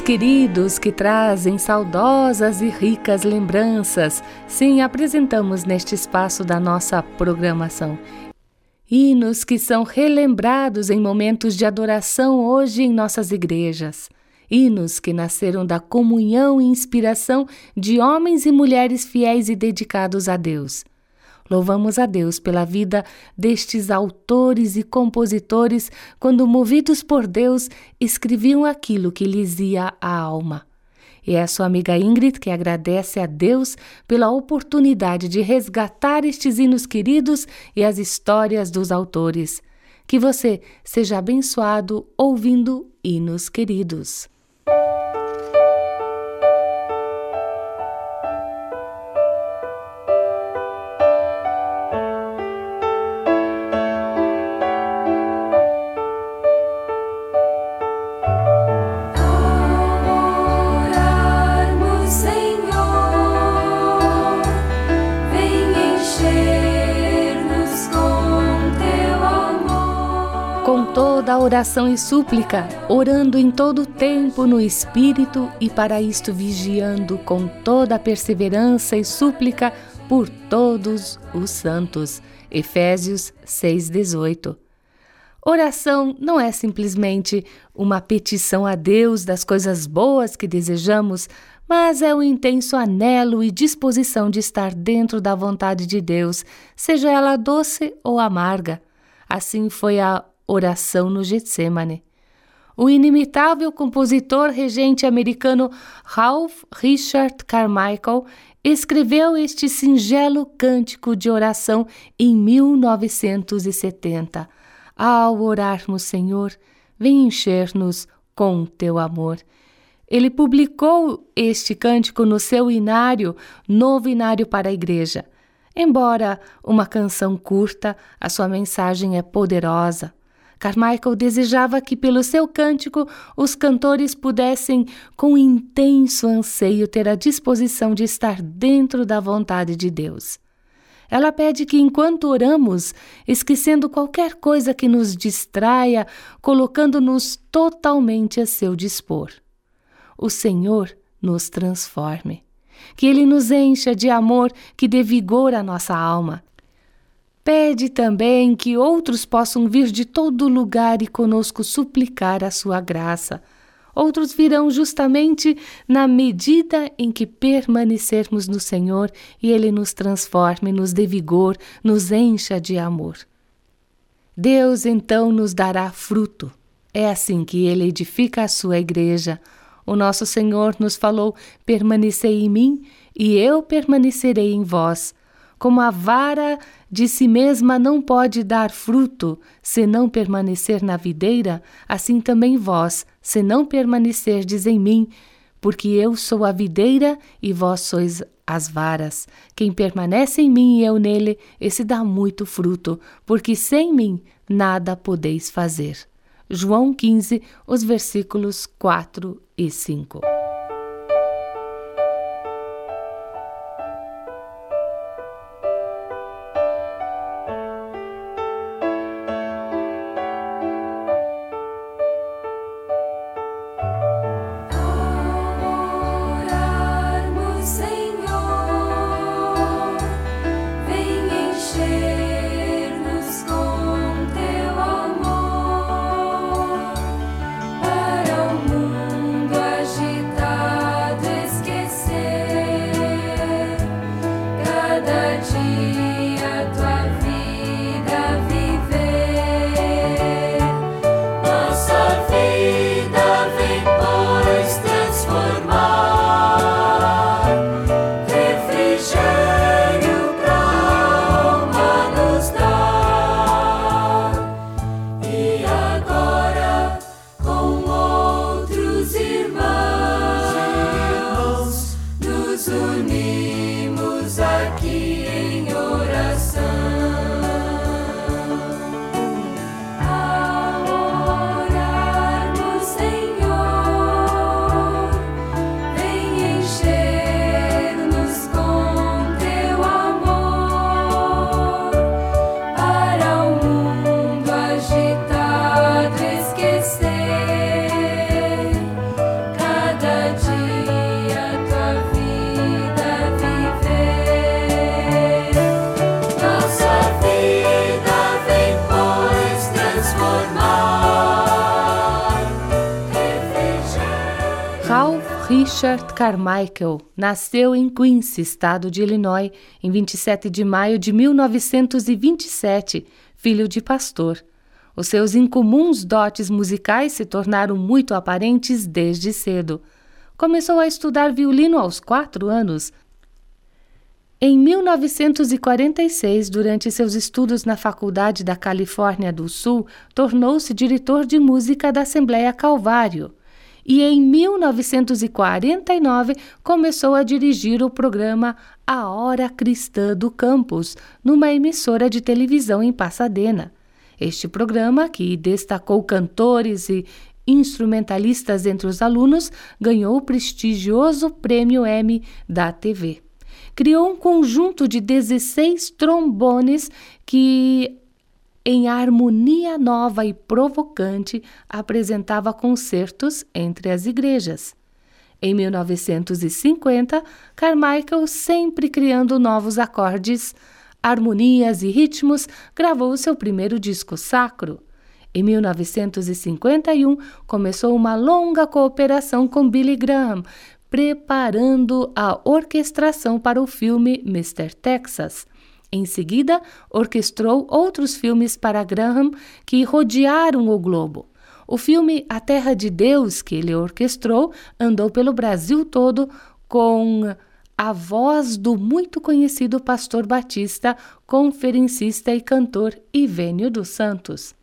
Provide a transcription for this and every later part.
Queridos que trazem saudosas e ricas lembranças, sim, apresentamos neste espaço da nossa programação. Hinos que são relembrados em momentos de adoração hoje em nossas igrejas hinos que nasceram da comunhão e inspiração de homens e mulheres fiéis e dedicados a Deus. Louvamos a Deus pela vida destes autores e compositores quando, movidos por Deus, escreviam aquilo que lhes ia à alma. E é a sua amiga Ingrid que agradece a Deus pela oportunidade de resgatar estes hinos queridos e as histórias dos autores. Que você seja abençoado ouvindo hinos queridos. Oração e súplica, orando em todo tempo no Espírito e para isto vigiando com toda perseverança e súplica por todos os santos. Efésios 6:18. Oração não é simplesmente uma petição a Deus das coisas boas que desejamos, mas é um intenso anelo e disposição de estar dentro da vontade de Deus, seja ela doce ou amarga. Assim foi a Oração no Getsemane. O inimitável compositor regente americano Ralph Richard Carmichael escreveu este singelo cântico de oração em 1970. Ao orarmos, Senhor, vem encher-nos com teu amor. Ele publicou este cântico no seu inário, Novo Inário para a Igreja. Embora uma canção curta, a sua mensagem é poderosa. Carmichael desejava que, pelo seu cântico, os cantores pudessem, com intenso anseio, ter a disposição de estar dentro da vontade de Deus. Ela pede que, enquanto oramos, esquecendo qualquer coisa que nos distraia, colocando-nos totalmente a seu dispor, o Senhor nos transforme. Que Ele nos encha de amor que dê vigor à nossa alma Pede também que outros possam vir de todo lugar e conosco suplicar a sua graça. Outros virão justamente na medida em que permanecermos no Senhor e Ele nos transforme, nos dê vigor, nos encha de amor. Deus então nos dará fruto. É assim que Ele edifica a sua igreja. O nosso Senhor nos falou: permanecei em mim e eu permanecerei em vós. Como a vara de si mesma não pode dar fruto se não permanecer na videira, assim também vós, se não permanecerdes em mim, porque eu sou a videira e vós sois as varas. Quem permanece em mim e eu nele, esse dá muito fruto, porque sem mim nada podeis fazer. João 15, os versículos 4 e 5. Carmichael nasceu em Quincy, estado de Illinois, em 27 de maio de 1927, filho de pastor. Os seus incomuns dotes musicais se tornaram muito aparentes desde cedo. Começou a estudar violino aos quatro anos. Em 1946, durante seus estudos na Faculdade da Califórnia do Sul, tornou-se diretor de música da Assembleia Calvário e em 1949 começou a dirigir o programa A Hora Cristã do Campus, numa emissora de televisão em Pasadena. Este programa, que destacou cantores e instrumentalistas entre os alunos, ganhou o prestigioso Prêmio Emmy da TV. Criou um conjunto de 16 trombones que em harmonia nova e provocante, apresentava concertos entre as igrejas. Em 1950, Carmichael, sempre criando novos acordes, harmonias e ritmos, gravou seu primeiro disco sacro. Em 1951, começou uma longa cooperação com Billy Graham, preparando a orquestração para o filme Mr. Texas. Em seguida, orquestrou outros filmes para Graham que rodearam o globo. O filme A Terra de Deus, que ele orquestrou, andou pelo Brasil todo com a voz do muito conhecido pastor batista, conferencista e cantor Ivênio dos Santos.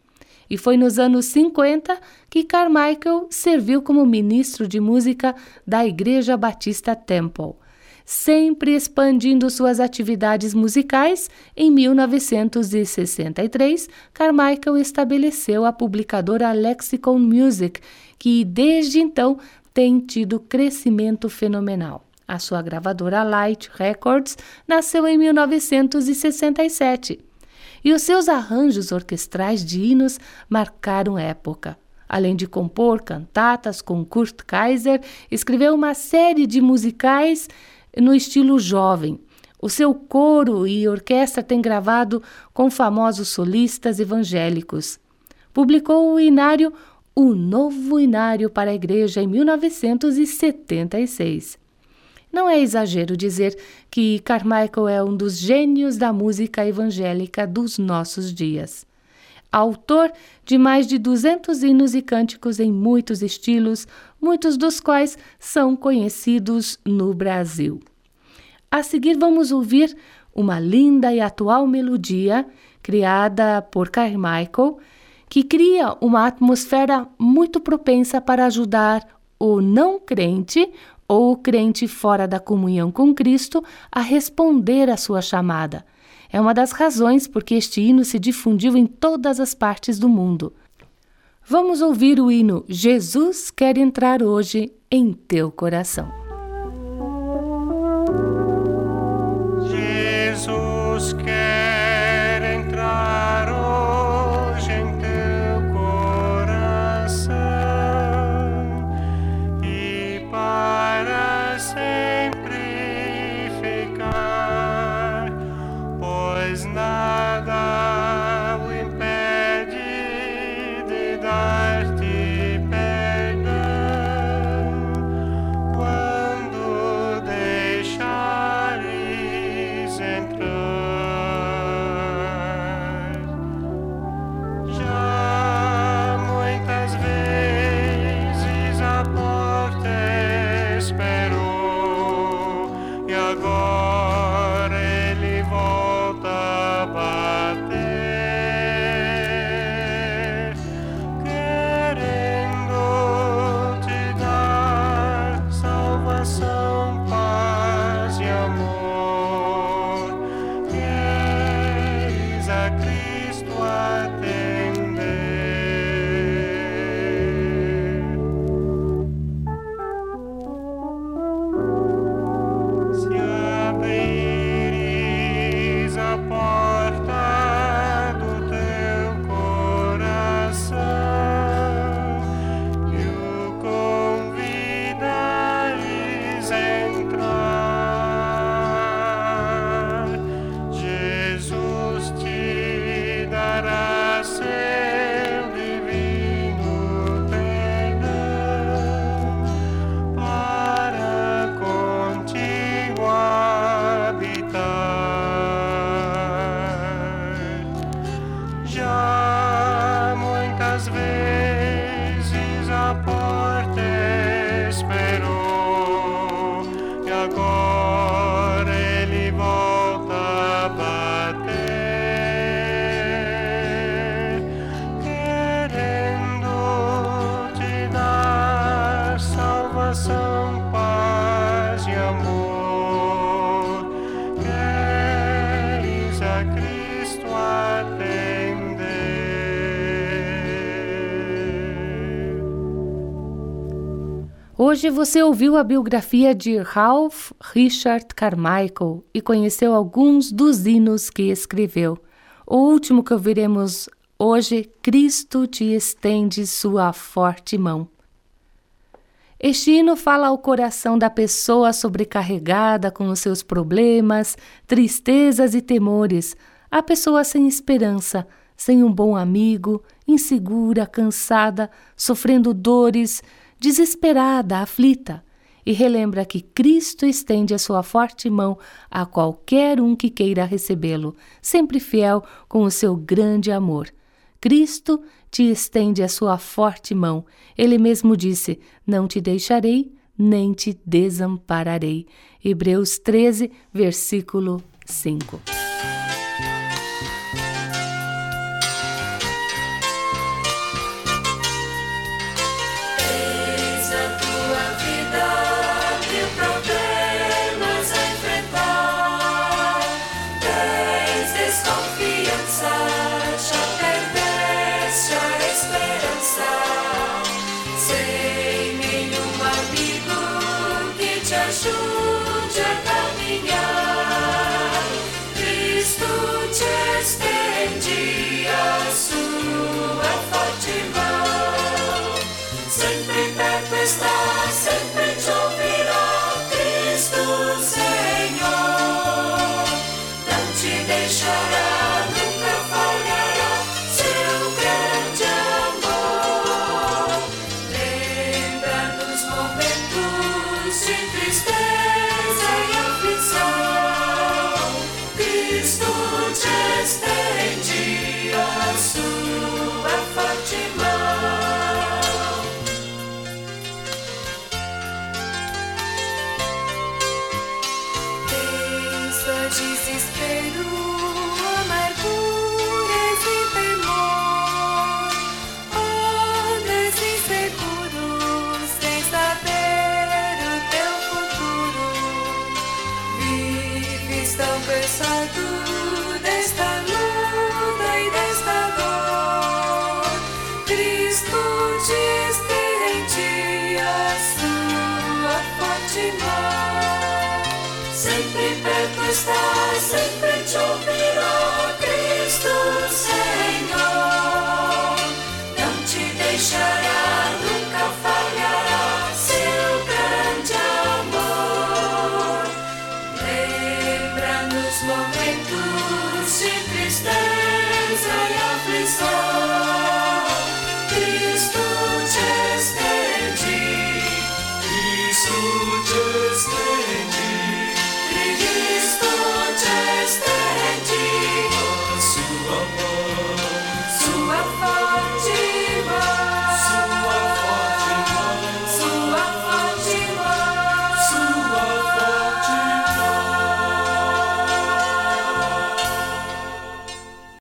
E foi nos anos 50 que Carmichael serviu como ministro de música da Igreja Batista Temple sempre expandindo suas atividades musicais, em 1963, Carmichael estabeleceu a publicadora Lexicon Music, que desde então tem tido crescimento fenomenal. A sua gravadora Light Records nasceu em 1967 e os seus arranjos orquestrais de hinos marcaram época. Além de compor cantatas com Kurt Kaiser, escreveu uma série de musicais no estilo jovem. O seu coro e orquestra têm gravado com famosos solistas evangélicos. Publicou o inário O Novo Inário para a Igreja em 1976. Não é exagero dizer que Carmichael é um dos gênios da música evangélica dos nossos dias. Autor de mais de 200 hinos e cânticos em muitos estilos, muitos dos quais são conhecidos no Brasil. A seguir, vamos ouvir uma linda e atual melodia criada por Carmichael, que cria uma atmosfera muito propensa para ajudar o não crente ou o crente fora da comunhão com Cristo a responder à sua chamada. É uma das razões por que este hino se difundiu em todas as partes do mundo. Vamos ouvir o hino Jesus quer entrar hoje em teu coração. Hoje você ouviu a biografia de Ralph Richard Carmichael e conheceu alguns dos hinos que escreveu. O último que ouviremos hoje, Cristo te estende sua forte mão. Este hino fala ao coração da pessoa sobrecarregada com os seus problemas, tristezas e temores, a pessoa sem esperança, sem um bom amigo, insegura, cansada, sofrendo dores, desesperada, aflita, e relembra que Cristo estende a sua forte mão a qualquer um que queira recebê-lo, sempre fiel com o seu grande amor. Cristo te estende a sua forte mão. Ele mesmo disse: Não te deixarei, nem te desampararei. Hebreus 13, versículo 5. Cristo diz sua. Sempre perto está, sempre te ouvirá, Cristo